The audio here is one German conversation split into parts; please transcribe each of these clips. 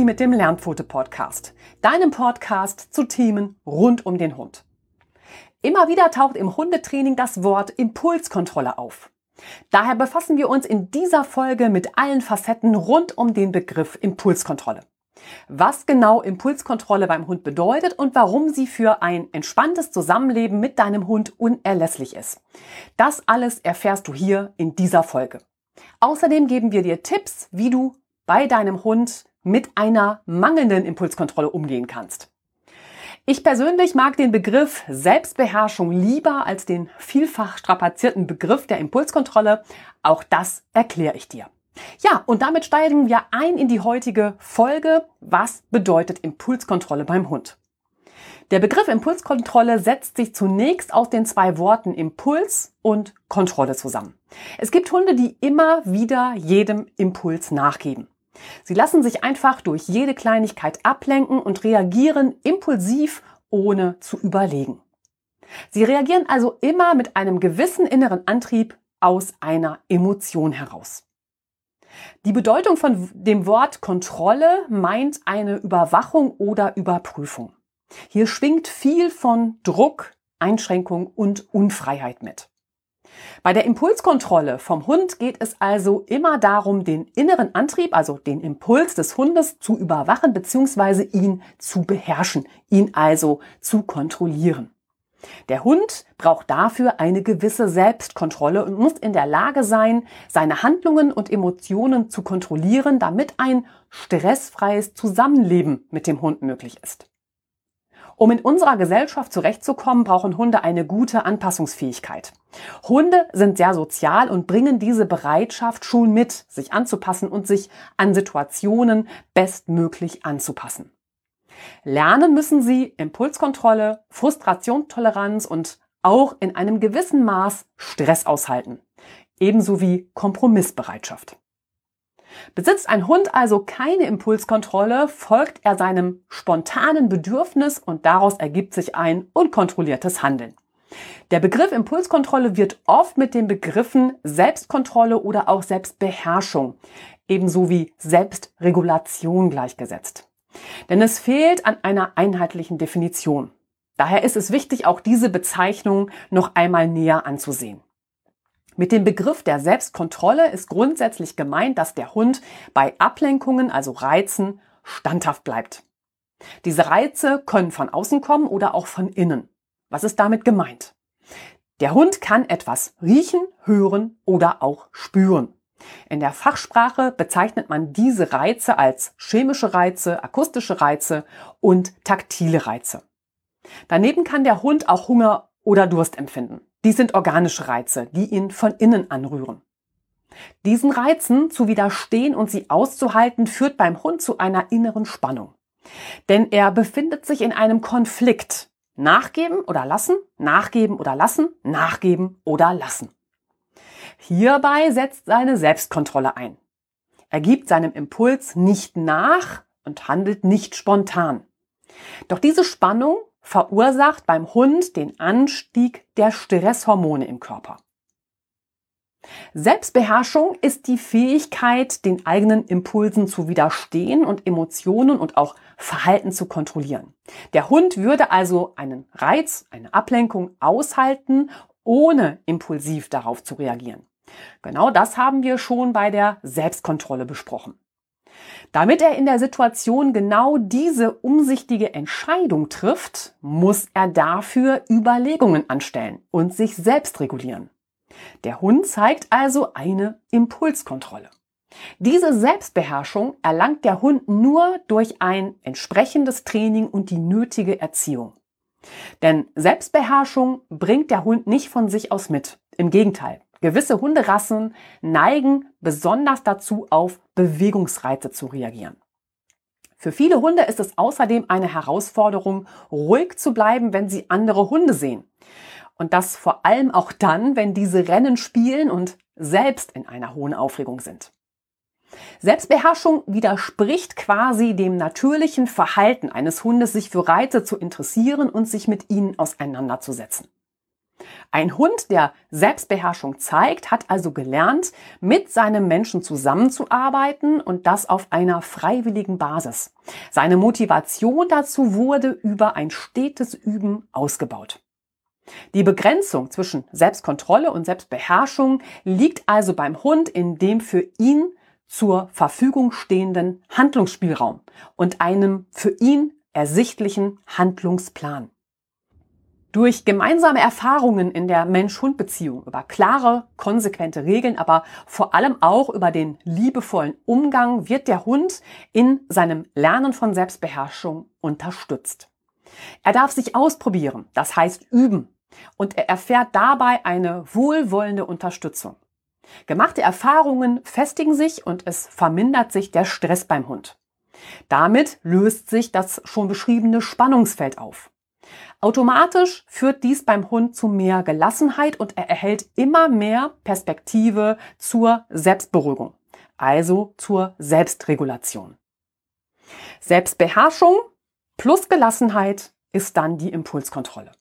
Stefanie mit dem Lernpfote-Podcast. Deinem Podcast zu Themen rund um den Hund. Immer wieder taucht im Hundetraining das Wort Impulskontrolle auf. Daher befassen wir uns in dieser Folge mit allen Facetten rund um den Begriff Impulskontrolle. Was genau Impulskontrolle beim Hund bedeutet und warum sie für ein entspanntes Zusammenleben mit deinem Hund unerlässlich ist. Das alles erfährst du hier in dieser Folge. Außerdem geben wir dir Tipps, wie du bei deinem Hund mit einer mangelnden Impulskontrolle umgehen kannst. Ich persönlich mag den Begriff Selbstbeherrschung lieber als den vielfach strapazierten Begriff der Impulskontrolle. Auch das erkläre ich dir. Ja, und damit steigen wir ein in die heutige Folge. Was bedeutet Impulskontrolle beim Hund? Der Begriff Impulskontrolle setzt sich zunächst aus den zwei Worten Impuls und Kontrolle zusammen. Es gibt Hunde, die immer wieder jedem Impuls nachgeben. Sie lassen sich einfach durch jede Kleinigkeit ablenken und reagieren impulsiv, ohne zu überlegen. Sie reagieren also immer mit einem gewissen inneren Antrieb aus einer Emotion heraus. Die Bedeutung von dem Wort Kontrolle meint eine Überwachung oder Überprüfung. Hier schwingt viel von Druck, Einschränkung und Unfreiheit mit. Bei der Impulskontrolle vom Hund geht es also immer darum, den inneren Antrieb, also den Impuls des Hundes zu überwachen bzw. ihn zu beherrschen, ihn also zu kontrollieren. Der Hund braucht dafür eine gewisse Selbstkontrolle und muss in der Lage sein, seine Handlungen und Emotionen zu kontrollieren, damit ein stressfreies Zusammenleben mit dem Hund möglich ist. Um in unserer Gesellschaft zurechtzukommen, brauchen Hunde eine gute Anpassungsfähigkeit. Hunde sind sehr sozial und bringen diese Bereitschaft schon mit, sich anzupassen und sich an Situationen bestmöglich anzupassen. Lernen müssen sie Impulskontrolle, Frustrationstoleranz und auch in einem gewissen Maß Stress aushalten, ebenso wie Kompromissbereitschaft. Besitzt ein Hund also keine Impulskontrolle, folgt er seinem spontanen Bedürfnis und daraus ergibt sich ein unkontrolliertes Handeln. Der Begriff Impulskontrolle wird oft mit den Begriffen Selbstkontrolle oder auch Selbstbeherrschung ebenso wie Selbstregulation gleichgesetzt. Denn es fehlt an einer einheitlichen Definition. Daher ist es wichtig, auch diese Bezeichnung noch einmal näher anzusehen. Mit dem Begriff der Selbstkontrolle ist grundsätzlich gemeint, dass der Hund bei Ablenkungen, also Reizen, standhaft bleibt. Diese Reize können von außen kommen oder auch von innen. Was ist damit gemeint? Der Hund kann etwas riechen, hören oder auch spüren. In der Fachsprache bezeichnet man diese Reize als chemische Reize, akustische Reize und taktile Reize. Daneben kann der Hund auch Hunger oder Durst empfinden. Dies sind organische Reize, die ihn von innen anrühren. Diesen Reizen zu widerstehen und sie auszuhalten, führt beim Hund zu einer inneren Spannung. Denn er befindet sich in einem Konflikt. Nachgeben oder lassen, nachgeben oder lassen, nachgeben oder lassen. Hierbei setzt seine Selbstkontrolle ein. Er gibt seinem Impuls nicht nach und handelt nicht spontan. Doch diese Spannung verursacht beim Hund den Anstieg der Stresshormone im Körper. Selbstbeherrschung ist die Fähigkeit, den eigenen Impulsen zu widerstehen und Emotionen und auch Verhalten zu kontrollieren. Der Hund würde also einen Reiz, eine Ablenkung aushalten, ohne impulsiv darauf zu reagieren. Genau das haben wir schon bei der Selbstkontrolle besprochen. Damit er in der Situation genau diese umsichtige Entscheidung trifft, muss er dafür Überlegungen anstellen und sich selbst regulieren. Der Hund zeigt also eine Impulskontrolle. Diese Selbstbeherrschung erlangt der Hund nur durch ein entsprechendes Training und die nötige Erziehung. Denn Selbstbeherrschung bringt der Hund nicht von sich aus mit. Im Gegenteil, Gewisse Hunderassen neigen besonders dazu, auf Bewegungsreize zu reagieren. Für viele Hunde ist es außerdem eine Herausforderung, ruhig zu bleiben, wenn sie andere Hunde sehen. Und das vor allem auch dann, wenn diese Rennen spielen und selbst in einer hohen Aufregung sind. Selbstbeherrschung widerspricht quasi dem natürlichen Verhalten eines Hundes, sich für Reize zu interessieren und sich mit ihnen auseinanderzusetzen. Ein Hund, der Selbstbeherrschung zeigt, hat also gelernt, mit seinem Menschen zusammenzuarbeiten und das auf einer freiwilligen Basis. Seine Motivation dazu wurde über ein stetes Üben ausgebaut. Die Begrenzung zwischen Selbstkontrolle und Selbstbeherrschung liegt also beim Hund in dem für ihn zur Verfügung stehenden Handlungsspielraum und einem für ihn ersichtlichen Handlungsplan. Durch gemeinsame Erfahrungen in der Mensch-Hund-Beziehung, über klare, konsequente Regeln, aber vor allem auch über den liebevollen Umgang wird der Hund in seinem Lernen von Selbstbeherrschung unterstützt. Er darf sich ausprobieren, das heißt üben, und er erfährt dabei eine wohlwollende Unterstützung. Gemachte Erfahrungen festigen sich und es vermindert sich der Stress beim Hund. Damit löst sich das schon beschriebene Spannungsfeld auf. Automatisch führt dies beim Hund zu mehr Gelassenheit und er erhält immer mehr Perspektive zur Selbstberuhigung, also zur Selbstregulation. Selbstbeherrschung plus Gelassenheit ist dann die Impulskontrolle.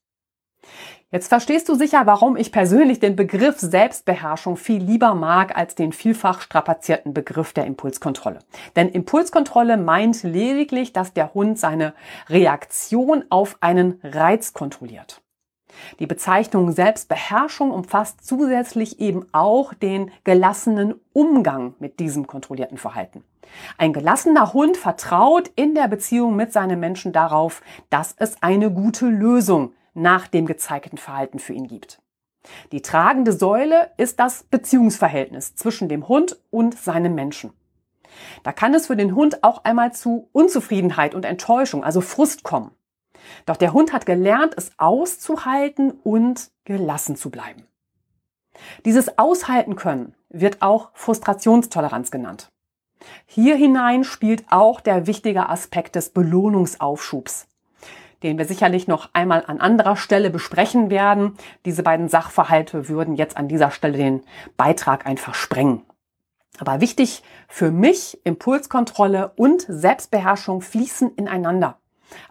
Jetzt verstehst du sicher, warum ich persönlich den Begriff Selbstbeherrschung viel lieber mag als den vielfach strapazierten Begriff der Impulskontrolle. Denn Impulskontrolle meint lediglich, dass der Hund seine Reaktion auf einen Reiz kontrolliert. Die Bezeichnung Selbstbeherrschung umfasst zusätzlich eben auch den gelassenen Umgang mit diesem kontrollierten Verhalten. Ein gelassener Hund vertraut in der Beziehung mit seinem Menschen darauf, dass es eine gute Lösung nach dem gezeigten Verhalten für ihn gibt. Die tragende Säule ist das Beziehungsverhältnis zwischen dem Hund und seinem Menschen. Da kann es für den Hund auch einmal zu Unzufriedenheit und Enttäuschung, also Frust kommen. Doch der Hund hat gelernt, es auszuhalten und gelassen zu bleiben. Dieses Aushalten können wird auch Frustrationstoleranz genannt. Hier hinein spielt auch der wichtige Aspekt des Belohnungsaufschubs den wir sicherlich noch einmal an anderer Stelle besprechen werden. Diese beiden Sachverhalte würden jetzt an dieser Stelle den Beitrag einfach sprengen. Aber wichtig für mich, Impulskontrolle und Selbstbeherrschung fließen ineinander.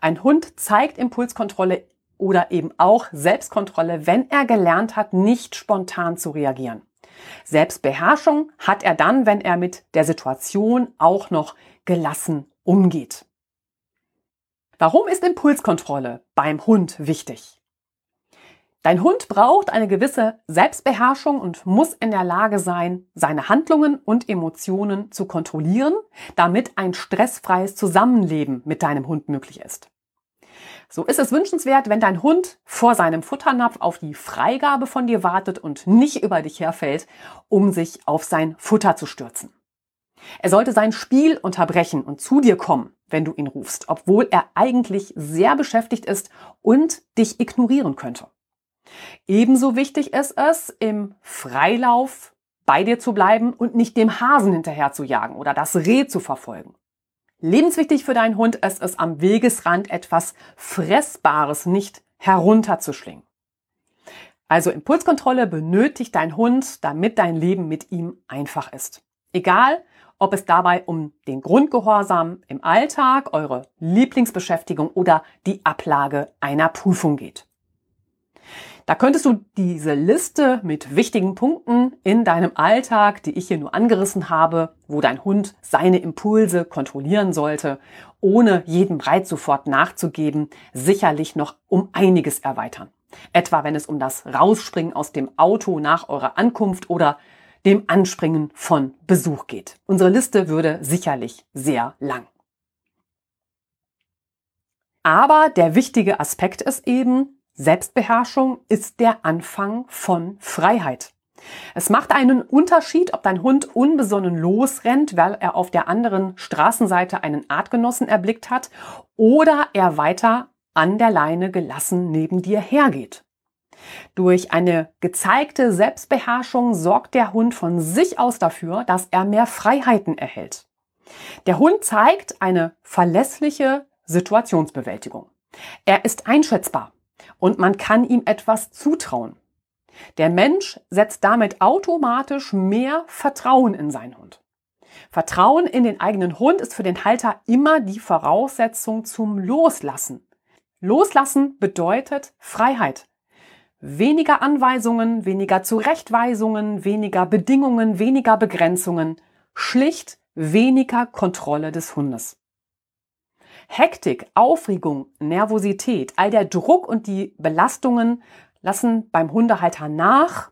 Ein Hund zeigt Impulskontrolle oder eben auch Selbstkontrolle, wenn er gelernt hat, nicht spontan zu reagieren. Selbstbeherrschung hat er dann, wenn er mit der Situation auch noch gelassen umgeht. Warum ist Impulskontrolle beim Hund wichtig? Dein Hund braucht eine gewisse Selbstbeherrschung und muss in der Lage sein, seine Handlungen und Emotionen zu kontrollieren, damit ein stressfreies Zusammenleben mit deinem Hund möglich ist. So ist es wünschenswert, wenn dein Hund vor seinem Futternapf auf die Freigabe von dir wartet und nicht über dich herfällt, um sich auf sein Futter zu stürzen. Er sollte sein Spiel unterbrechen und zu dir kommen, wenn du ihn rufst, obwohl er eigentlich sehr beschäftigt ist und dich ignorieren könnte. Ebenso wichtig ist es, im Freilauf bei dir zu bleiben und nicht dem Hasen hinterher zu jagen oder das Reh zu verfolgen. Lebenswichtig für deinen Hund ist es, am Wegesrand etwas Fressbares nicht herunterzuschlingen. Also Impulskontrolle benötigt dein Hund, damit dein Leben mit ihm einfach ist. Egal, ob es dabei um den Grundgehorsam im Alltag, eure Lieblingsbeschäftigung oder die Ablage einer Prüfung geht. Da könntest du diese Liste mit wichtigen Punkten in deinem Alltag, die ich hier nur angerissen habe, wo dein Hund seine Impulse kontrollieren sollte, ohne jedem Reiz sofort nachzugeben, sicherlich noch um einiges erweitern. Etwa wenn es um das Rausspringen aus dem Auto nach eurer Ankunft oder dem Anspringen von Besuch geht. Unsere Liste würde sicherlich sehr lang. Aber der wichtige Aspekt ist eben, Selbstbeherrschung ist der Anfang von Freiheit. Es macht einen Unterschied, ob dein Hund unbesonnen losrennt, weil er auf der anderen Straßenseite einen Artgenossen erblickt hat, oder er weiter an der Leine gelassen neben dir hergeht. Durch eine gezeigte Selbstbeherrschung sorgt der Hund von sich aus dafür, dass er mehr Freiheiten erhält. Der Hund zeigt eine verlässliche Situationsbewältigung. Er ist einschätzbar und man kann ihm etwas zutrauen. Der Mensch setzt damit automatisch mehr Vertrauen in seinen Hund. Vertrauen in den eigenen Hund ist für den Halter immer die Voraussetzung zum Loslassen. Loslassen bedeutet Freiheit. Weniger Anweisungen, weniger Zurechtweisungen, weniger Bedingungen, weniger Begrenzungen, schlicht weniger Kontrolle des Hundes. Hektik, Aufregung, Nervosität, all der Druck und die Belastungen lassen beim Hundehalter nach.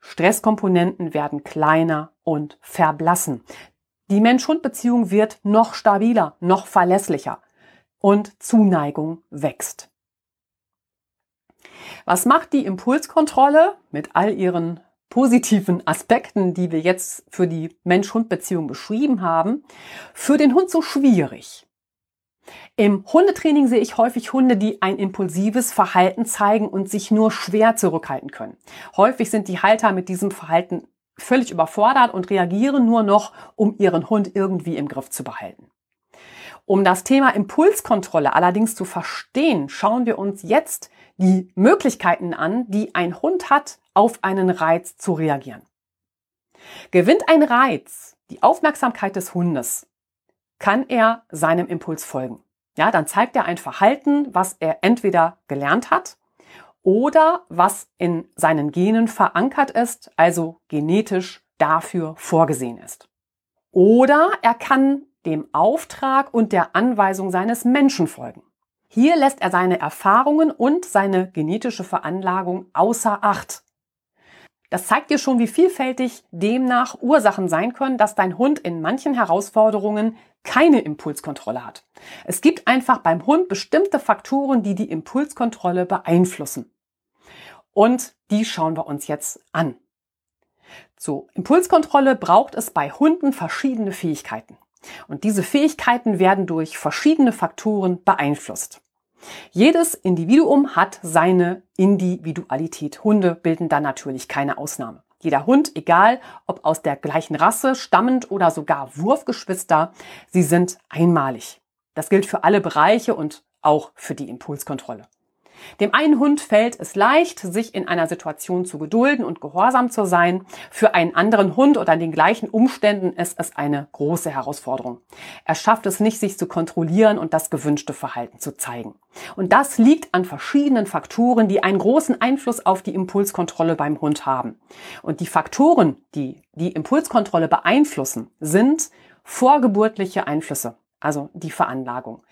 Stresskomponenten werden kleiner und verblassen. Die Mensch-Hund-Beziehung wird noch stabiler, noch verlässlicher und Zuneigung wächst. Was macht die Impulskontrolle mit all ihren positiven Aspekten, die wir jetzt für die Mensch-Hund-Beziehung beschrieben haben, für den Hund so schwierig? Im Hundetraining sehe ich häufig Hunde, die ein impulsives Verhalten zeigen und sich nur schwer zurückhalten können. Häufig sind die Halter mit diesem Verhalten völlig überfordert und reagieren nur noch, um ihren Hund irgendwie im Griff zu behalten. Um das Thema Impulskontrolle allerdings zu verstehen, schauen wir uns jetzt die Möglichkeiten an, die ein Hund hat, auf einen Reiz zu reagieren. Gewinnt ein Reiz die Aufmerksamkeit des Hundes, kann er seinem Impuls folgen. Ja, dann zeigt er ein Verhalten, was er entweder gelernt hat oder was in seinen Genen verankert ist, also genetisch dafür vorgesehen ist. Oder er kann dem Auftrag und der Anweisung seines Menschen folgen. Hier lässt er seine Erfahrungen und seine genetische Veranlagung außer Acht. Das zeigt dir schon, wie vielfältig demnach Ursachen sein können, dass dein Hund in manchen Herausforderungen keine Impulskontrolle hat. Es gibt einfach beim Hund bestimmte Faktoren, die die Impulskontrolle beeinflussen. Und die schauen wir uns jetzt an. Zur Impulskontrolle braucht es bei Hunden verschiedene Fähigkeiten. Und diese Fähigkeiten werden durch verschiedene Faktoren beeinflusst. Jedes Individuum hat seine Individualität. Hunde bilden da natürlich keine Ausnahme. Jeder Hund, egal ob aus der gleichen Rasse, stammend oder sogar Wurfgeschwister, sie sind einmalig. Das gilt für alle Bereiche und auch für die Impulskontrolle. Dem einen Hund fällt es leicht, sich in einer Situation zu gedulden und gehorsam zu sein. Für einen anderen Hund oder in den gleichen Umständen ist es eine große Herausforderung. Er schafft es nicht, sich zu kontrollieren und das gewünschte Verhalten zu zeigen. Und das liegt an verschiedenen Faktoren, die einen großen Einfluss auf die Impulskontrolle beim Hund haben. Und die Faktoren, die die Impulskontrolle beeinflussen, sind vorgeburtliche Einflüsse, also die Veranlagung.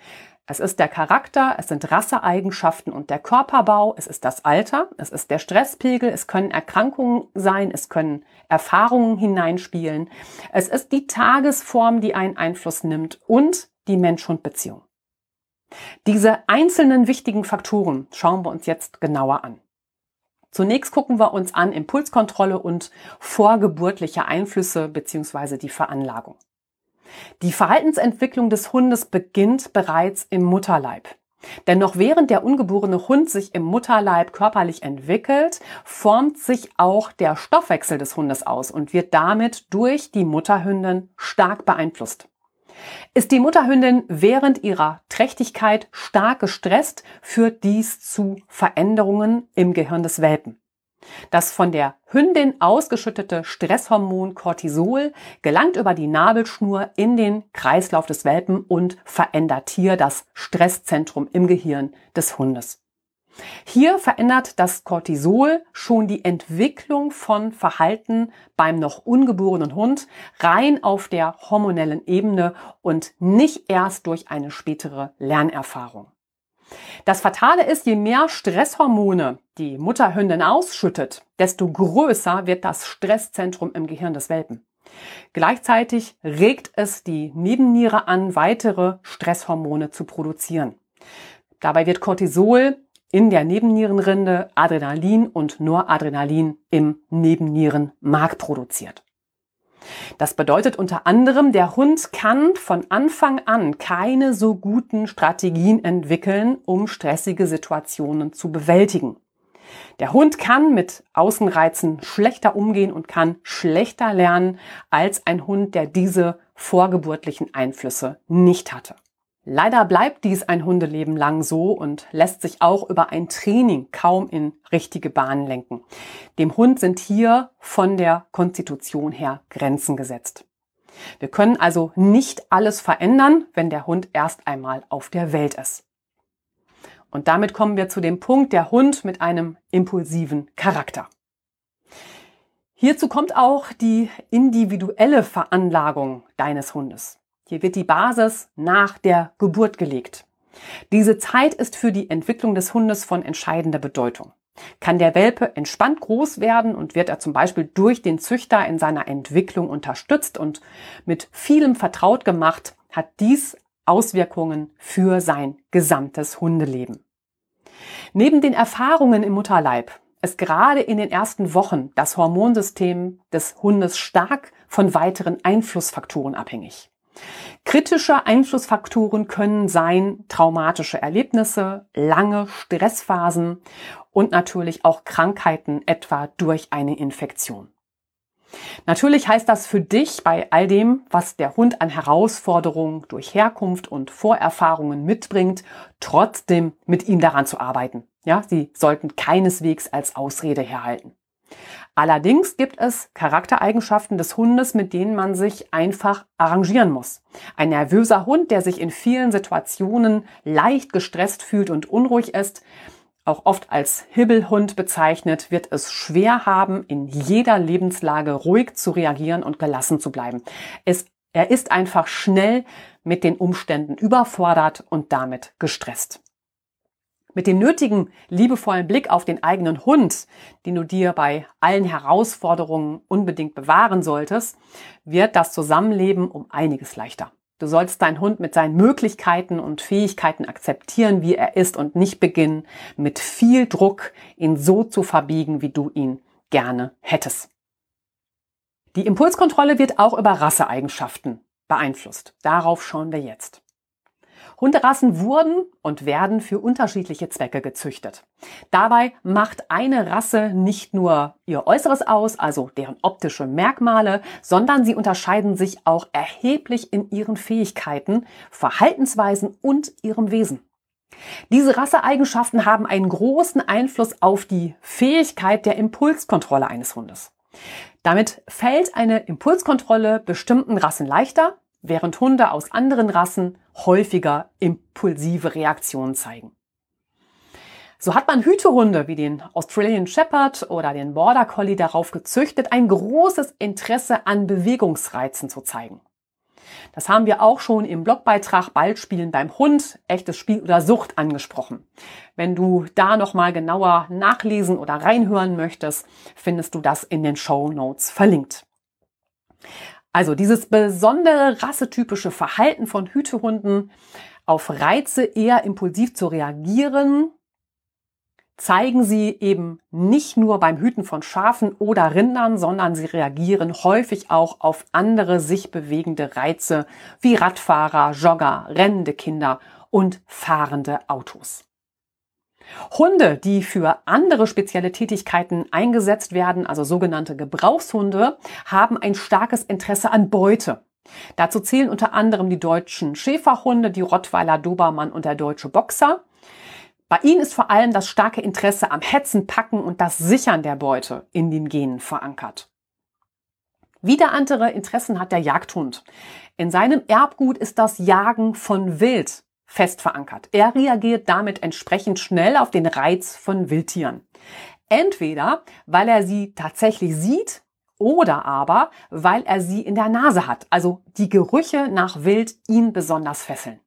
Es ist der Charakter, es sind Rasseeigenschaften und der Körperbau, es ist das Alter, es ist der Stresspegel, es können Erkrankungen sein, es können Erfahrungen hineinspielen, es ist die Tagesform, die einen Einfluss nimmt und die Mensch-Hund-Beziehung. Diese einzelnen wichtigen Faktoren schauen wir uns jetzt genauer an. Zunächst gucken wir uns an Impulskontrolle und vorgeburtliche Einflüsse bzw. die Veranlagung. Die Verhaltensentwicklung des Hundes beginnt bereits im Mutterleib. Denn noch während der ungeborene Hund sich im Mutterleib körperlich entwickelt, formt sich auch der Stoffwechsel des Hundes aus und wird damit durch die Mutterhündin stark beeinflusst. Ist die Mutterhündin während ihrer Trächtigkeit stark gestresst, führt dies zu Veränderungen im Gehirn des Welpen. Das von der Hündin ausgeschüttete Stresshormon Cortisol gelangt über die Nabelschnur in den Kreislauf des Welpen und verändert hier das Stresszentrum im Gehirn des Hundes. Hier verändert das Cortisol schon die Entwicklung von Verhalten beim noch ungeborenen Hund rein auf der hormonellen Ebene und nicht erst durch eine spätere Lernerfahrung. Das Fatale ist, je mehr Stresshormone die Mutterhündin ausschüttet, desto größer wird das Stresszentrum im Gehirn des Welpen. Gleichzeitig regt es die Nebenniere an, weitere Stresshormone zu produzieren. Dabei wird Cortisol in der Nebennierenrinde, Adrenalin und Noradrenalin im Nebennierenmark produziert. Das bedeutet unter anderem, der Hund kann von Anfang an keine so guten Strategien entwickeln, um stressige Situationen zu bewältigen. Der Hund kann mit Außenreizen schlechter umgehen und kann schlechter lernen als ein Hund, der diese vorgeburtlichen Einflüsse nicht hatte. Leider bleibt dies ein Hundeleben lang so und lässt sich auch über ein Training kaum in richtige Bahnen lenken. Dem Hund sind hier von der Konstitution her Grenzen gesetzt. Wir können also nicht alles verändern, wenn der Hund erst einmal auf der Welt ist. Und damit kommen wir zu dem Punkt der Hund mit einem impulsiven Charakter. Hierzu kommt auch die individuelle Veranlagung deines Hundes. Hier wird die Basis nach der Geburt gelegt. Diese Zeit ist für die Entwicklung des Hundes von entscheidender Bedeutung. Kann der Welpe entspannt groß werden und wird er zum Beispiel durch den Züchter in seiner Entwicklung unterstützt und mit vielem vertraut gemacht, hat dies Auswirkungen für sein gesamtes Hundeleben. Neben den Erfahrungen im Mutterleib ist gerade in den ersten Wochen das Hormonsystem des Hundes stark von weiteren Einflussfaktoren abhängig. Kritische Einflussfaktoren können sein traumatische Erlebnisse, lange Stressphasen und natürlich auch Krankheiten, etwa durch eine Infektion. Natürlich heißt das für dich bei all dem, was der Hund an Herausforderungen durch Herkunft und Vorerfahrungen mitbringt, trotzdem mit ihm daran zu arbeiten. Ja, sie sollten keineswegs als Ausrede herhalten. Allerdings gibt es Charaktereigenschaften des Hundes, mit denen man sich einfach arrangieren muss. Ein nervöser Hund, der sich in vielen Situationen leicht gestresst fühlt und unruhig ist, auch oft als Hibbelhund bezeichnet, wird es schwer haben, in jeder Lebenslage ruhig zu reagieren und gelassen zu bleiben. Es, er ist einfach schnell mit den Umständen überfordert und damit gestresst. Mit dem nötigen liebevollen Blick auf den eigenen Hund, den du dir bei allen Herausforderungen unbedingt bewahren solltest, wird das Zusammenleben um einiges leichter. Du sollst deinen Hund mit seinen Möglichkeiten und Fähigkeiten akzeptieren, wie er ist und nicht beginnen, mit viel Druck ihn so zu verbiegen, wie du ihn gerne hättest. Die Impulskontrolle wird auch über Rasseeigenschaften beeinflusst. Darauf schauen wir jetzt. Hunderassen wurden und werden für unterschiedliche Zwecke gezüchtet. Dabei macht eine Rasse nicht nur ihr Äußeres aus, also deren optische Merkmale, sondern sie unterscheiden sich auch erheblich in ihren Fähigkeiten, Verhaltensweisen und ihrem Wesen. Diese Rasseeigenschaften haben einen großen Einfluss auf die Fähigkeit der Impulskontrolle eines Hundes. Damit fällt eine Impulskontrolle bestimmten Rassen leichter, während Hunde aus anderen Rassen häufiger impulsive Reaktionen zeigen. So hat man Hütehunde wie den Australian Shepherd oder den Border Collie darauf gezüchtet, ein großes Interesse an Bewegungsreizen zu zeigen. Das haben wir auch schon im Blogbeitrag Ballspielen beim Hund, echtes Spiel oder Sucht angesprochen. Wenn du da nochmal genauer nachlesen oder reinhören möchtest, findest du das in den Show Notes verlinkt. Also dieses besondere rassetypische Verhalten von Hütehunden, auf Reize eher impulsiv zu reagieren, zeigen sie eben nicht nur beim Hüten von Schafen oder Rindern, sondern sie reagieren häufig auch auf andere sich bewegende Reize wie Radfahrer, Jogger, rennende Kinder und fahrende Autos. Hunde, die für andere spezielle Tätigkeiten eingesetzt werden, also sogenannte Gebrauchshunde, haben ein starkes Interesse an Beute. Dazu zählen unter anderem die deutschen Schäferhunde, die Rottweiler Dobermann und der deutsche Boxer. Bei ihnen ist vor allem das starke Interesse am Hetzen, Packen und das Sichern der Beute in den Genen verankert. Wieder andere Interessen hat der Jagdhund. In seinem Erbgut ist das Jagen von Wild fest verankert. Er reagiert damit entsprechend schnell auf den Reiz von Wildtieren. Entweder, weil er sie tatsächlich sieht oder aber, weil er sie in der Nase hat, also die Gerüche nach Wild ihn besonders fesseln.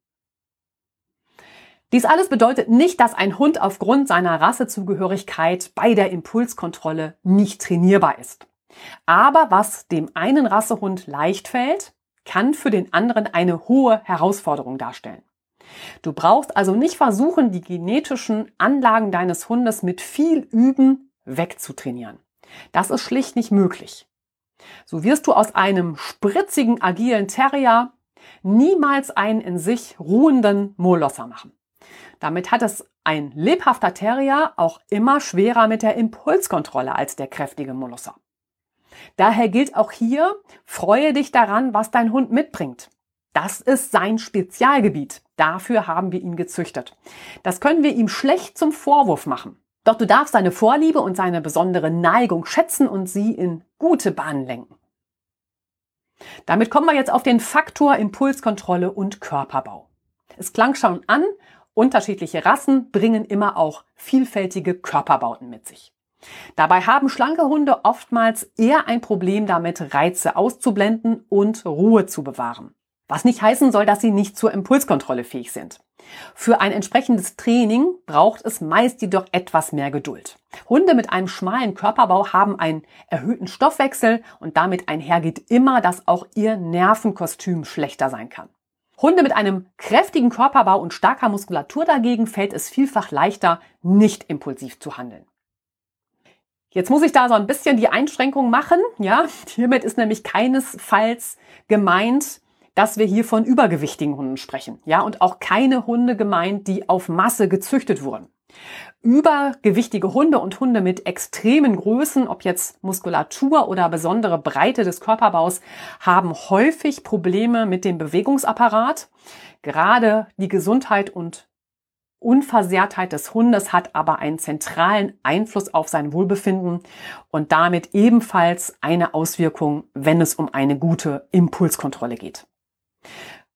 Dies alles bedeutet nicht, dass ein Hund aufgrund seiner Rassezugehörigkeit bei der Impulskontrolle nicht trainierbar ist. Aber was dem einen Rassehund leicht fällt, kann für den anderen eine hohe Herausforderung darstellen. Du brauchst also nicht versuchen, die genetischen Anlagen deines Hundes mit viel Üben wegzutrainieren. Das ist schlicht nicht möglich. So wirst du aus einem spritzigen, agilen Terrier niemals einen in sich ruhenden Molosser machen. Damit hat es ein lebhafter Terrier auch immer schwerer mit der Impulskontrolle als der kräftige Molosser. Daher gilt auch hier, freue dich daran, was dein Hund mitbringt. Das ist sein Spezialgebiet. Dafür haben wir ihn gezüchtet. Das können wir ihm schlecht zum Vorwurf machen. Doch du darfst seine Vorliebe und seine besondere Neigung schätzen und sie in gute Bahnen lenken. Damit kommen wir jetzt auf den Faktor Impulskontrolle und Körperbau. Es klang schon an, Unterschiedliche Rassen bringen immer auch vielfältige Körperbauten mit sich. Dabei haben schlanke Hunde oftmals eher ein Problem damit, Reize auszublenden und Ruhe zu bewahren. Was nicht heißen soll, dass sie nicht zur Impulskontrolle fähig sind. Für ein entsprechendes Training braucht es meist jedoch etwas mehr Geduld. Hunde mit einem schmalen Körperbau haben einen erhöhten Stoffwechsel und damit einhergeht immer, dass auch ihr Nervenkostüm schlechter sein kann. Hunde mit einem kräftigen Körperbau und starker Muskulatur dagegen fällt es vielfach leichter, nicht impulsiv zu handeln. Jetzt muss ich da so ein bisschen die Einschränkung machen. Ja, hiermit ist nämlich keinesfalls gemeint, dass wir hier von übergewichtigen Hunden sprechen. Ja, und auch keine Hunde gemeint, die auf Masse gezüchtet wurden. Übergewichtige Hunde und Hunde mit extremen Größen, ob jetzt Muskulatur oder besondere Breite des Körperbaus, haben häufig Probleme mit dem Bewegungsapparat. Gerade die Gesundheit und Unversehrtheit des Hundes hat aber einen zentralen Einfluss auf sein Wohlbefinden und damit ebenfalls eine Auswirkung, wenn es um eine gute Impulskontrolle geht.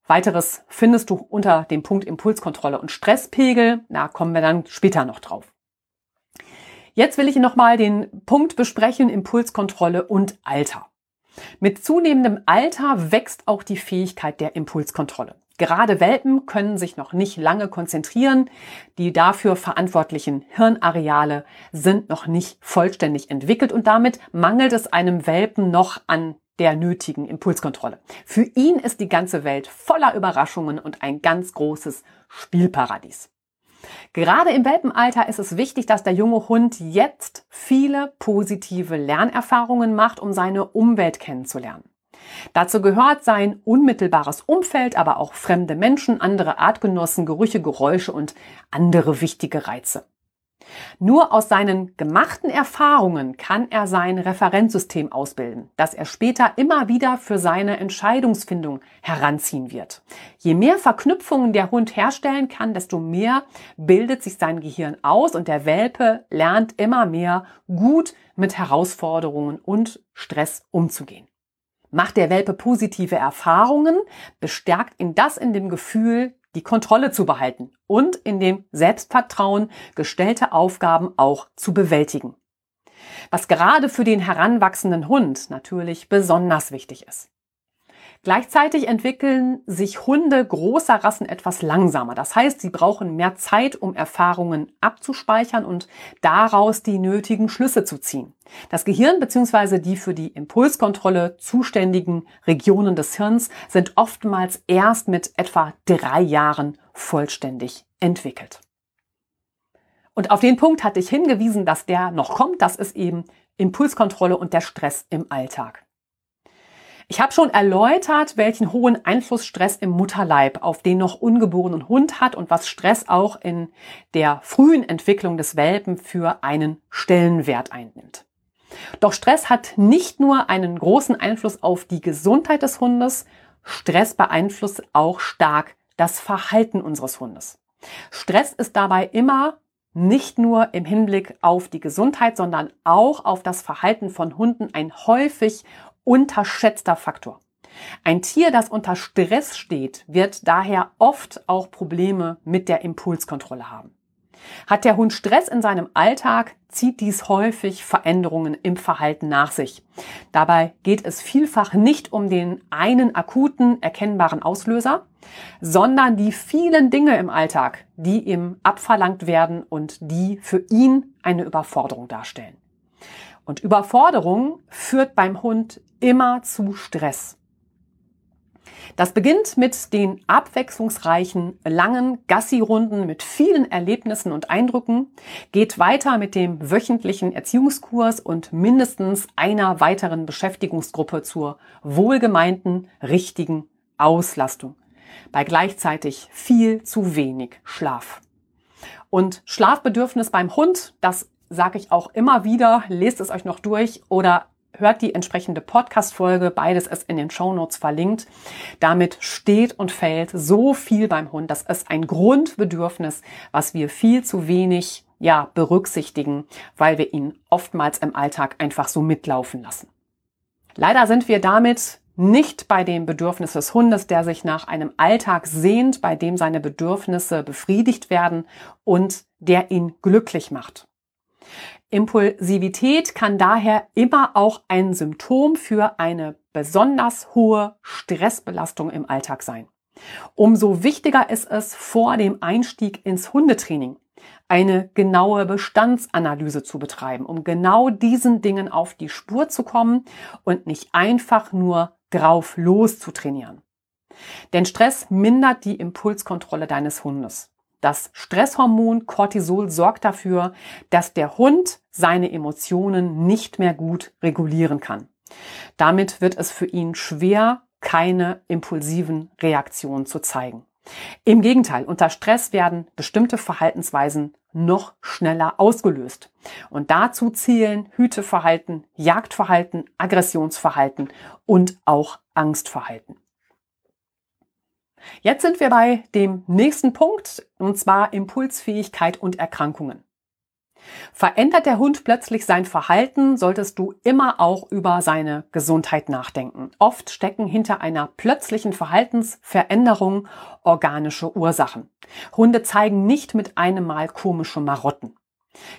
Weiteres findest du unter dem Punkt Impulskontrolle und Stresspegel. Da kommen wir dann später noch drauf. Jetzt will ich nochmal den Punkt besprechen, Impulskontrolle und Alter. Mit zunehmendem Alter wächst auch die Fähigkeit der Impulskontrolle. Gerade Welpen können sich noch nicht lange konzentrieren. Die dafür verantwortlichen Hirnareale sind noch nicht vollständig entwickelt und damit mangelt es einem Welpen noch an der nötigen Impulskontrolle. Für ihn ist die ganze Welt voller Überraschungen und ein ganz großes Spielparadies. Gerade im Welpenalter ist es wichtig, dass der junge Hund jetzt viele positive Lernerfahrungen macht, um seine Umwelt kennenzulernen. Dazu gehört sein unmittelbares Umfeld, aber auch fremde Menschen, andere Artgenossen, Gerüche, Geräusche und andere wichtige Reize. Nur aus seinen gemachten Erfahrungen kann er sein Referenzsystem ausbilden, das er später immer wieder für seine Entscheidungsfindung heranziehen wird. Je mehr Verknüpfungen der Hund herstellen kann, desto mehr bildet sich sein Gehirn aus und der Welpe lernt immer mehr gut mit Herausforderungen und Stress umzugehen. Macht der Welpe positive Erfahrungen, bestärkt ihn das in dem Gefühl, die Kontrolle zu behalten und in dem Selbstvertrauen, gestellte Aufgaben auch zu bewältigen. Was gerade für den heranwachsenden Hund natürlich besonders wichtig ist. Gleichzeitig entwickeln sich Hunde großer Rassen etwas langsamer. Das heißt, sie brauchen mehr Zeit, um Erfahrungen abzuspeichern und daraus die nötigen Schlüsse zu ziehen. Das Gehirn bzw. die für die Impulskontrolle zuständigen Regionen des Hirns sind oftmals erst mit etwa drei Jahren vollständig entwickelt. Und auf den Punkt hatte ich hingewiesen, dass der noch kommt. Das ist eben Impulskontrolle und der Stress im Alltag. Ich habe schon erläutert, welchen hohen Einfluss Stress im Mutterleib auf den noch ungeborenen Hund hat und was Stress auch in der frühen Entwicklung des Welpen für einen Stellenwert einnimmt. Doch Stress hat nicht nur einen großen Einfluss auf die Gesundheit des Hundes, Stress beeinflusst auch stark das Verhalten unseres Hundes. Stress ist dabei immer nicht nur im Hinblick auf die Gesundheit, sondern auch auf das Verhalten von Hunden ein häufig unterschätzter Faktor. Ein Tier, das unter Stress steht, wird daher oft auch Probleme mit der Impulskontrolle haben. Hat der Hund Stress in seinem Alltag, zieht dies häufig Veränderungen im Verhalten nach sich. Dabei geht es vielfach nicht um den einen akuten, erkennbaren Auslöser, sondern die vielen Dinge im Alltag, die ihm abverlangt werden und die für ihn eine Überforderung darstellen. Und Überforderung führt beim Hund immer zu Stress. Das beginnt mit den abwechslungsreichen, langen Gassi-Runden mit vielen Erlebnissen und Eindrücken, geht weiter mit dem wöchentlichen Erziehungskurs und mindestens einer weiteren Beschäftigungsgruppe zur wohlgemeinten, richtigen Auslastung. Bei gleichzeitig viel zu wenig Schlaf. Und Schlafbedürfnis beim Hund, das sage ich auch immer wieder, lest es euch noch durch oder hört die entsprechende Podcast-Folge. Beides ist in den Show Notes verlinkt. Damit steht und fällt so viel beim Hund. Das ist ein Grundbedürfnis, was wir viel zu wenig ja, berücksichtigen, weil wir ihn oftmals im Alltag einfach so mitlaufen lassen. Leider sind wir damit nicht bei dem Bedürfnis des Hundes, der sich nach einem Alltag sehnt, bei dem seine Bedürfnisse befriedigt werden und der ihn glücklich macht. Impulsivität kann daher immer auch ein Symptom für eine besonders hohe Stressbelastung im Alltag sein. Umso wichtiger ist es vor dem Einstieg ins Hundetraining eine genaue Bestandsanalyse zu betreiben, um genau diesen Dingen auf die Spur zu kommen und nicht einfach nur drauf los zu trainieren. Denn Stress mindert die Impulskontrolle deines Hundes. Das Stresshormon Cortisol sorgt dafür, dass der Hund seine Emotionen nicht mehr gut regulieren kann. Damit wird es für ihn schwer, keine impulsiven Reaktionen zu zeigen. Im Gegenteil, unter Stress werden bestimmte Verhaltensweisen noch schneller ausgelöst. Und dazu zählen Hüteverhalten, Jagdverhalten, Aggressionsverhalten und auch Angstverhalten. Jetzt sind wir bei dem nächsten Punkt, und zwar Impulsfähigkeit und Erkrankungen. Verändert der Hund plötzlich sein Verhalten, solltest du immer auch über seine Gesundheit nachdenken. Oft stecken hinter einer plötzlichen Verhaltensveränderung organische Ursachen. Hunde zeigen nicht mit einem Mal komische Marotten.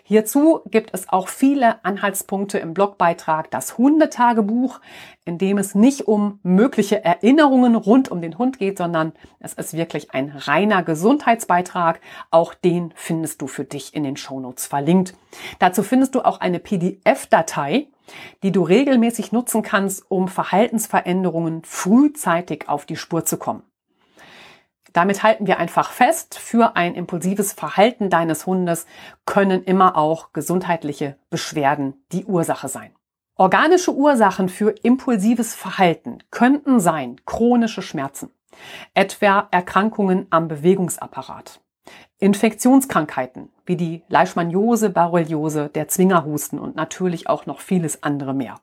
Hierzu gibt es auch viele Anhaltspunkte im Blogbeitrag Das Hundetagebuch, in dem es nicht um mögliche Erinnerungen rund um den Hund geht, sondern es ist wirklich ein reiner Gesundheitsbeitrag. Auch den findest du für dich in den Shownotes verlinkt. Dazu findest du auch eine PDF-Datei, die du regelmäßig nutzen kannst, um Verhaltensveränderungen frühzeitig auf die Spur zu kommen. Damit halten wir einfach fest, für ein impulsives Verhalten deines Hundes können immer auch gesundheitliche Beschwerden die Ursache sein. Organische Ursachen für impulsives Verhalten könnten sein chronische Schmerzen, etwa Erkrankungen am Bewegungsapparat, Infektionskrankheiten wie die Leishmaniose, Borreliose, der Zwingerhusten und natürlich auch noch vieles andere mehr.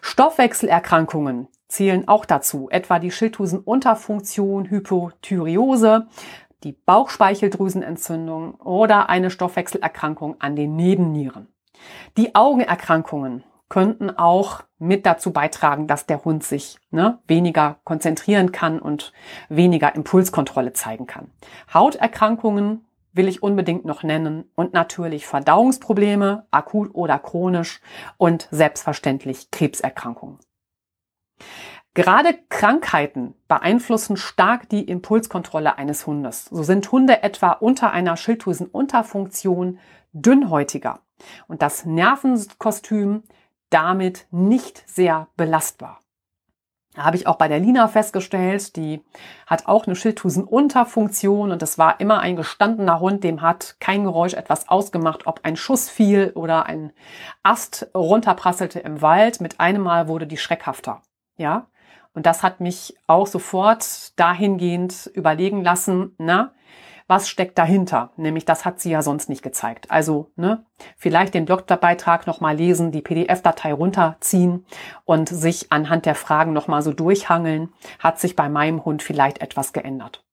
Stoffwechselerkrankungen zählen auch dazu, etwa die Schilddrüsenunterfunktion, Hypothyreose, die Bauchspeicheldrüsenentzündung oder eine Stoffwechselerkrankung an den Nebennieren. Die Augenerkrankungen könnten auch mit dazu beitragen, dass der Hund sich ne, weniger konzentrieren kann und weniger Impulskontrolle zeigen kann. Hauterkrankungen will ich unbedingt noch nennen und natürlich Verdauungsprobleme, akut oder chronisch und selbstverständlich Krebserkrankungen. Gerade Krankheiten beeinflussen stark die Impulskontrolle eines Hundes. So sind Hunde etwa unter einer Schilddrüsenunterfunktion dünnhäutiger und das Nervenkostüm damit nicht sehr belastbar. Habe ich auch bei der Lina festgestellt, die hat auch eine Schilddrüsenunterfunktion und das war immer ein gestandener Hund, dem hat kein Geräusch etwas ausgemacht, ob ein Schuss fiel oder ein Ast runterprasselte im Wald. Mit einem Mal wurde die schreckhafter. Ja, und das hat mich auch sofort dahingehend überlegen lassen, na, was steckt dahinter? Nämlich, das hat sie ja sonst nicht gezeigt. Also, ne, vielleicht den Blogbeitrag nochmal lesen, die PDF-Datei runterziehen und sich anhand der Fragen nochmal so durchhangeln. Hat sich bei meinem Hund vielleicht etwas geändert?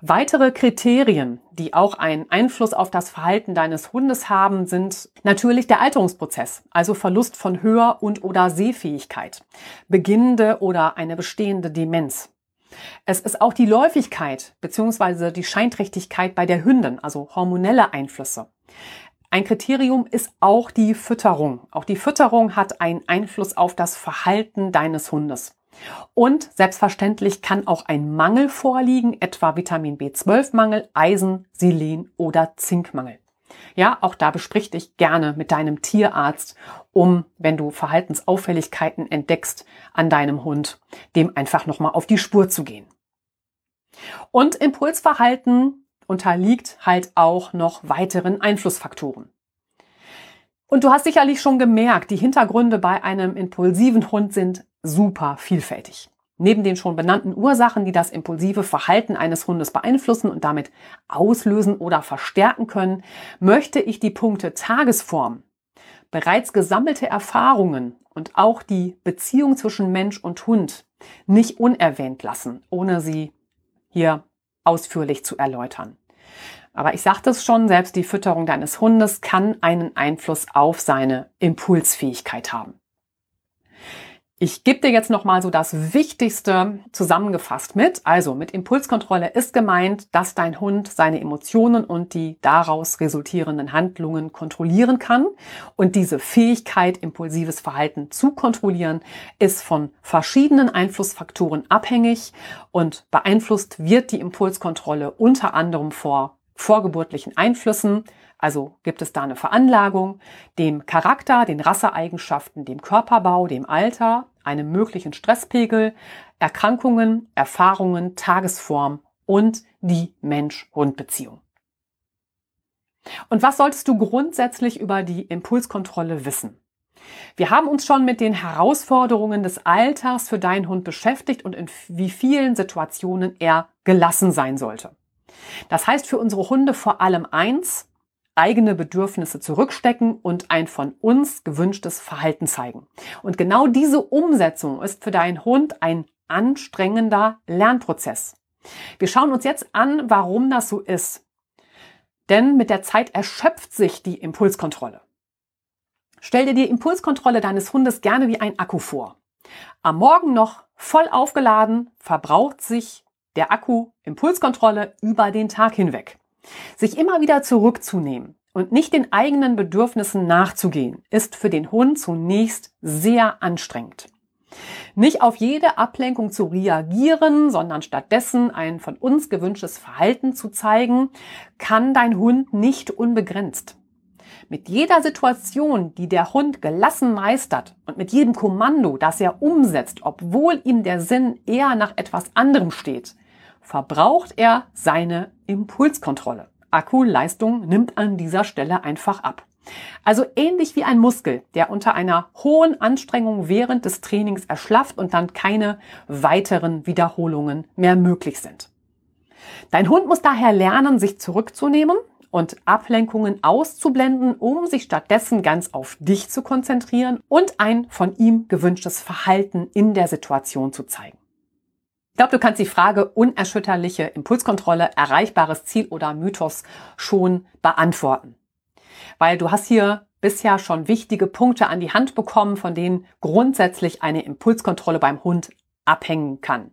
Weitere Kriterien, die auch einen Einfluss auf das Verhalten deines Hundes haben, sind natürlich der Alterungsprozess, also Verlust von Hör- und oder Sehfähigkeit, beginnende oder eine bestehende Demenz. Es ist auch die Läufigkeit bzw. die Scheinträchtigkeit bei der Hündin, also hormonelle Einflüsse. Ein Kriterium ist auch die Fütterung. Auch die Fütterung hat einen Einfluss auf das Verhalten deines Hundes. Und selbstverständlich kann auch ein Mangel vorliegen, etwa Vitamin B12-Mangel, Eisen, Selen oder Zinkmangel. Ja, auch da besprich dich gerne mit deinem Tierarzt, um, wenn du Verhaltensauffälligkeiten entdeckst an deinem Hund, dem einfach nochmal auf die Spur zu gehen. Und Impulsverhalten unterliegt halt auch noch weiteren Einflussfaktoren. Und du hast sicherlich schon gemerkt, die Hintergründe bei einem impulsiven Hund sind super vielfältig. Neben den schon benannten Ursachen, die das impulsive Verhalten eines Hundes beeinflussen und damit auslösen oder verstärken können, möchte ich die Punkte Tagesform, bereits gesammelte Erfahrungen und auch die Beziehung zwischen Mensch und Hund nicht unerwähnt lassen, ohne sie hier ausführlich zu erläutern. Aber ich sagte es schon, selbst die Fütterung deines Hundes kann einen Einfluss auf seine Impulsfähigkeit haben. Ich gebe dir jetzt nochmal so das Wichtigste zusammengefasst mit. Also mit Impulskontrolle ist gemeint, dass dein Hund seine Emotionen und die daraus resultierenden Handlungen kontrollieren kann. Und diese Fähigkeit, impulsives Verhalten zu kontrollieren, ist von verschiedenen Einflussfaktoren abhängig und beeinflusst wird die Impulskontrolle unter anderem vor vorgeburtlichen Einflüssen, also gibt es da eine Veranlagung, dem Charakter, den Rasseeigenschaften, dem Körperbau, dem Alter, einem möglichen Stresspegel, Erkrankungen, Erfahrungen, Tagesform und die Mensch-Hund-Beziehung. Und was solltest du grundsätzlich über die Impulskontrolle wissen? Wir haben uns schon mit den Herausforderungen des Alters für deinen Hund beschäftigt und in wie vielen Situationen er gelassen sein sollte. Das heißt für unsere Hunde vor allem eins, eigene Bedürfnisse zurückstecken und ein von uns gewünschtes Verhalten zeigen. Und genau diese Umsetzung ist für deinen Hund ein anstrengender Lernprozess. Wir schauen uns jetzt an, warum das so ist. Denn mit der Zeit erschöpft sich die Impulskontrolle. Stell dir die Impulskontrolle deines Hundes gerne wie ein Akku vor. Am Morgen noch voll aufgeladen verbraucht sich der Akku Impulskontrolle über den Tag hinweg. Sich immer wieder zurückzunehmen und nicht den eigenen Bedürfnissen nachzugehen, ist für den Hund zunächst sehr anstrengend. Nicht auf jede Ablenkung zu reagieren, sondern stattdessen ein von uns gewünschtes Verhalten zu zeigen, kann dein Hund nicht unbegrenzt. Mit jeder Situation, die der Hund gelassen meistert und mit jedem Kommando, das er umsetzt, obwohl ihm der Sinn eher nach etwas anderem steht, verbraucht er seine Impulskontrolle. Akkuleistung nimmt an dieser Stelle einfach ab. Also ähnlich wie ein Muskel, der unter einer hohen Anstrengung während des Trainings erschlafft und dann keine weiteren Wiederholungen mehr möglich sind. Dein Hund muss daher lernen, sich zurückzunehmen und Ablenkungen auszublenden, um sich stattdessen ganz auf dich zu konzentrieren und ein von ihm gewünschtes Verhalten in der Situation zu zeigen. Ich glaube, du kannst die Frage unerschütterliche Impulskontrolle, erreichbares Ziel oder Mythos schon beantworten. Weil du hast hier bisher schon wichtige Punkte an die Hand bekommen, von denen grundsätzlich eine Impulskontrolle beim Hund abhängen kann.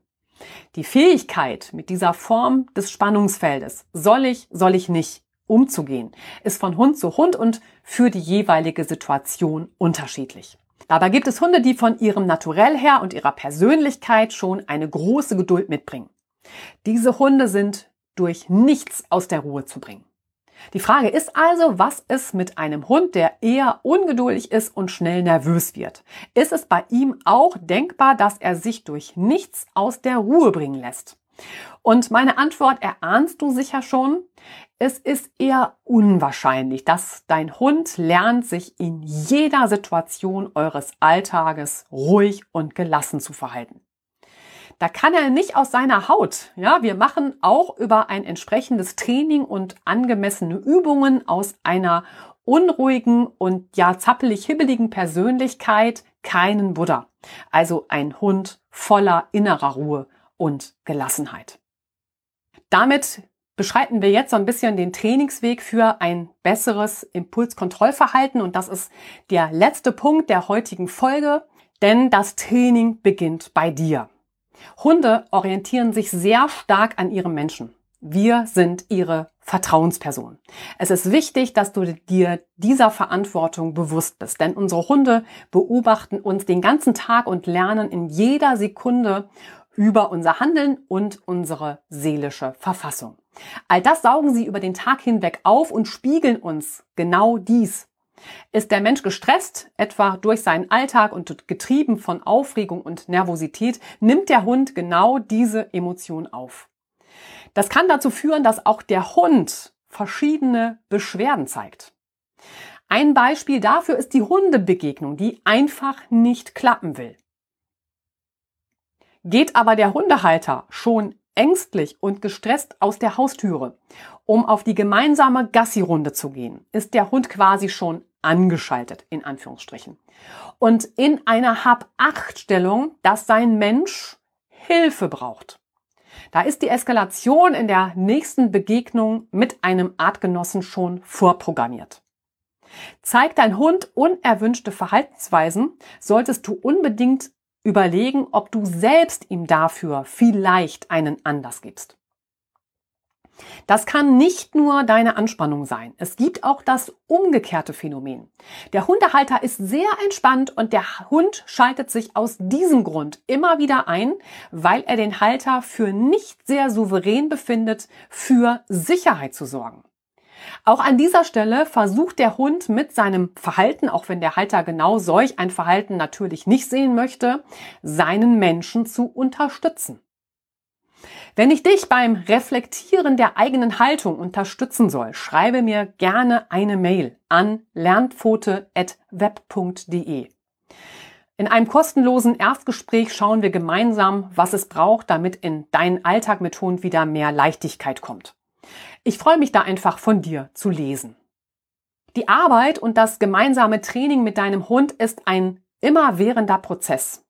Die Fähigkeit mit dieser Form des Spannungsfeldes, soll ich, soll ich nicht, umzugehen, ist von Hund zu Hund und für die jeweilige Situation unterschiedlich. Dabei gibt es Hunde, die von ihrem Naturell her und ihrer Persönlichkeit schon eine große Geduld mitbringen. Diese Hunde sind durch nichts aus der Ruhe zu bringen. Die Frage ist also, was ist mit einem Hund, der eher ungeduldig ist und schnell nervös wird? Ist es bei ihm auch denkbar, dass er sich durch nichts aus der Ruhe bringen lässt? Und meine Antwort erahnst du sicher schon. Es ist eher unwahrscheinlich, dass dein Hund lernt, sich in jeder Situation eures Alltages ruhig und gelassen zu verhalten. Da kann er nicht aus seiner Haut. Ja, wir machen auch über ein entsprechendes Training und angemessene Übungen aus einer unruhigen und ja zappelig hibbeligen Persönlichkeit keinen Buddha. Also ein Hund voller innerer Ruhe und Gelassenheit. Damit beschreiten wir jetzt so ein bisschen den Trainingsweg für ein besseres Impulskontrollverhalten und das ist der letzte Punkt der heutigen Folge, denn das Training beginnt bei dir. Hunde orientieren sich sehr stark an ihrem Menschen. Wir sind ihre Vertrauensperson. Es ist wichtig, dass du dir dieser Verantwortung bewusst bist, denn unsere Hunde beobachten uns den ganzen Tag und lernen in jeder Sekunde über unser Handeln und unsere seelische Verfassung. All das saugen sie über den Tag hinweg auf und spiegeln uns genau dies. Ist der Mensch gestresst, etwa durch seinen Alltag und getrieben von Aufregung und Nervosität, nimmt der Hund genau diese Emotion auf. Das kann dazu führen, dass auch der Hund verschiedene Beschwerden zeigt. Ein Beispiel dafür ist die Hundebegegnung, die einfach nicht klappen will. Geht aber der Hundehalter schon ängstlich und gestresst aus der Haustüre, um auf die gemeinsame Gassi-Runde zu gehen, ist der Hund quasi schon angeschaltet, in Anführungsstrichen. Und in einer Hab-Acht-Stellung, dass sein Mensch Hilfe braucht. Da ist die Eskalation in der nächsten Begegnung mit einem Artgenossen schon vorprogrammiert. Zeigt dein Hund unerwünschte Verhaltensweisen, solltest du unbedingt überlegen, ob du selbst ihm dafür vielleicht einen Anlass gibst. Das kann nicht nur deine Anspannung sein. Es gibt auch das umgekehrte Phänomen. Der Hundehalter ist sehr entspannt und der Hund schaltet sich aus diesem Grund immer wieder ein, weil er den Halter für nicht sehr souverän befindet, für Sicherheit zu sorgen. Auch an dieser Stelle versucht der Hund mit seinem Verhalten, auch wenn der Halter genau solch ein Verhalten natürlich nicht sehen möchte, seinen Menschen zu unterstützen. Wenn ich dich beim Reflektieren der eigenen Haltung unterstützen soll, schreibe mir gerne eine Mail an lernpfote.web.de. In einem kostenlosen Erstgespräch schauen wir gemeinsam, was es braucht, damit in deinen Alltag mit Hund wieder mehr Leichtigkeit kommt. Ich freue mich da einfach von dir zu lesen. Die Arbeit und das gemeinsame Training mit deinem Hund ist ein immerwährender Prozess.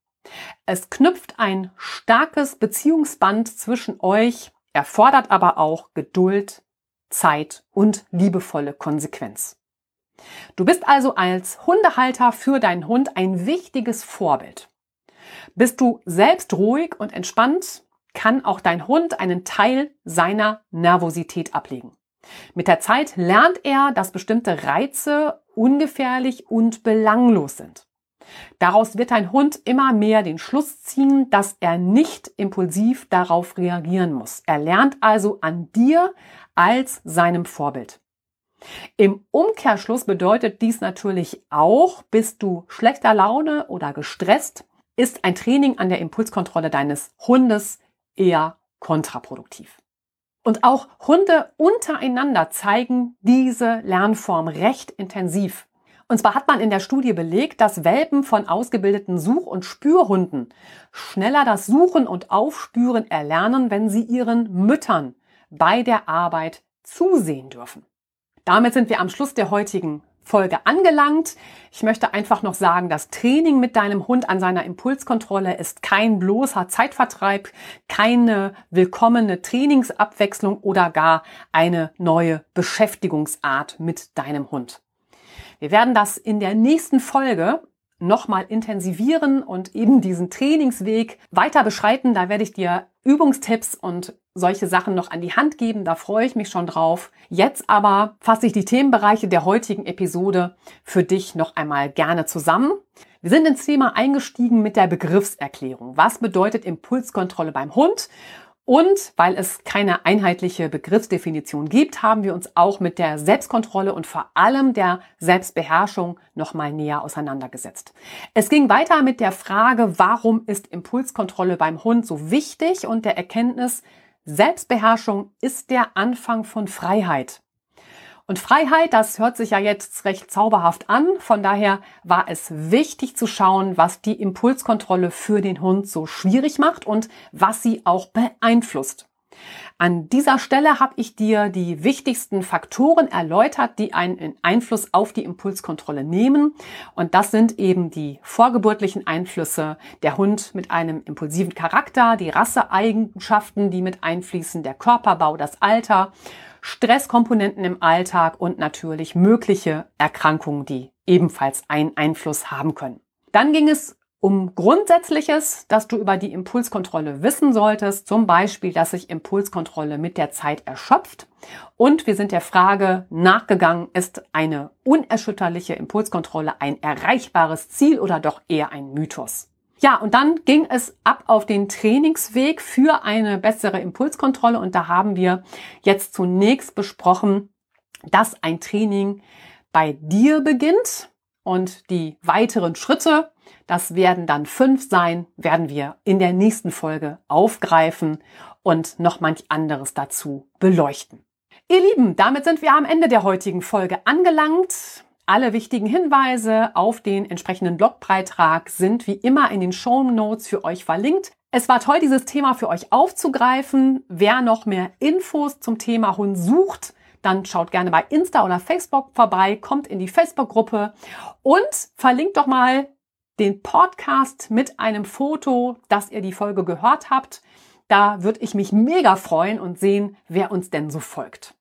Es knüpft ein starkes Beziehungsband zwischen euch, erfordert aber auch Geduld, Zeit und liebevolle Konsequenz. Du bist also als Hundehalter für deinen Hund ein wichtiges Vorbild. Bist du selbst ruhig und entspannt, kann auch dein Hund einen Teil seiner Nervosität ablegen. Mit der Zeit lernt er, dass bestimmte Reize ungefährlich und belanglos sind. Daraus wird dein Hund immer mehr den Schluss ziehen, dass er nicht impulsiv darauf reagieren muss. Er lernt also an dir als seinem Vorbild. Im Umkehrschluss bedeutet dies natürlich auch, bist du schlechter Laune oder gestresst, ist ein Training an der Impulskontrolle deines Hundes eher kontraproduktiv. Und auch Hunde untereinander zeigen diese Lernform recht intensiv. Und zwar hat man in der Studie belegt, dass Welpen von ausgebildeten Such- und Spürhunden schneller das Suchen und Aufspüren erlernen, wenn sie ihren Müttern bei der Arbeit zusehen dürfen. Damit sind wir am Schluss der heutigen Folge angelangt. Ich möchte einfach noch sagen, das Training mit deinem Hund an seiner Impulskontrolle ist kein bloßer Zeitvertreib, keine willkommene Trainingsabwechslung oder gar eine neue Beschäftigungsart mit deinem Hund. Wir werden das in der nächsten Folge nochmal intensivieren und eben diesen Trainingsweg weiter beschreiten. Da werde ich dir Übungstipps und solche Sachen noch an die Hand geben. Da freue ich mich schon drauf. Jetzt aber fasse ich die Themenbereiche der heutigen Episode für dich noch einmal gerne zusammen. Wir sind ins Thema eingestiegen mit der Begriffserklärung. Was bedeutet Impulskontrolle beim Hund? Und weil es keine einheitliche Begriffsdefinition gibt, haben wir uns auch mit der Selbstkontrolle und vor allem der Selbstbeherrschung nochmal näher auseinandergesetzt. Es ging weiter mit der Frage, warum ist Impulskontrolle beim Hund so wichtig und der Erkenntnis, Selbstbeherrschung ist der Anfang von Freiheit. Und Freiheit, das hört sich ja jetzt recht zauberhaft an. Von daher war es wichtig zu schauen, was die Impulskontrolle für den Hund so schwierig macht und was sie auch beeinflusst. An dieser Stelle habe ich dir die wichtigsten Faktoren erläutert, die einen Einfluss auf die Impulskontrolle nehmen. Und das sind eben die vorgeburtlichen Einflüsse, der Hund mit einem impulsiven Charakter, die Rasseeigenschaften, die mit einfließen, der Körperbau, das Alter Stresskomponenten im Alltag und natürlich mögliche Erkrankungen, die ebenfalls einen Einfluss haben können. Dann ging es um Grundsätzliches, dass du über die Impulskontrolle wissen solltest, zum Beispiel, dass sich Impulskontrolle mit der Zeit erschöpft. Und wir sind der Frage nachgegangen, ist eine unerschütterliche Impulskontrolle ein erreichbares Ziel oder doch eher ein Mythos? Ja, und dann ging es ab auf den Trainingsweg für eine bessere Impulskontrolle und da haben wir jetzt zunächst besprochen, dass ein Training bei dir beginnt und die weiteren Schritte, das werden dann fünf sein, werden wir in der nächsten Folge aufgreifen und noch manch anderes dazu beleuchten. Ihr Lieben, damit sind wir am Ende der heutigen Folge angelangt. Alle wichtigen Hinweise auf den entsprechenden Blogbeitrag sind wie immer in den Show Notes für euch verlinkt. Es war toll, dieses Thema für euch aufzugreifen. Wer noch mehr Infos zum Thema Hund sucht, dann schaut gerne bei Insta oder Facebook vorbei, kommt in die Facebook-Gruppe und verlinkt doch mal den Podcast mit einem Foto, dass ihr die Folge gehört habt. Da würde ich mich mega freuen und sehen, wer uns denn so folgt.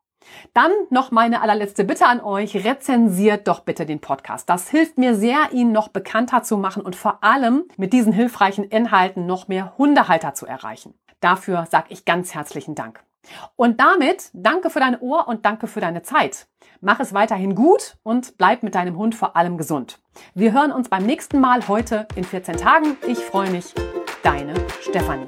Dann noch meine allerletzte Bitte an euch, rezensiert doch bitte den Podcast. Das hilft mir sehr, ihn noch bekannter zu machen und vor allem mit diesen hilfreichen Inhalten noch mehr Hundehalter zu erreichen. Dafür sage ich ganz herzlichen Dank. Und damit danke für dein Ohr und danke für deine Zeit. Mach es weiterhin gut und bleib mit deinem Hund vor allem gesund. Wir hören uns beim nächsten Mal heute in 14 Tagen. Ich freue mich. Deine Stefanie.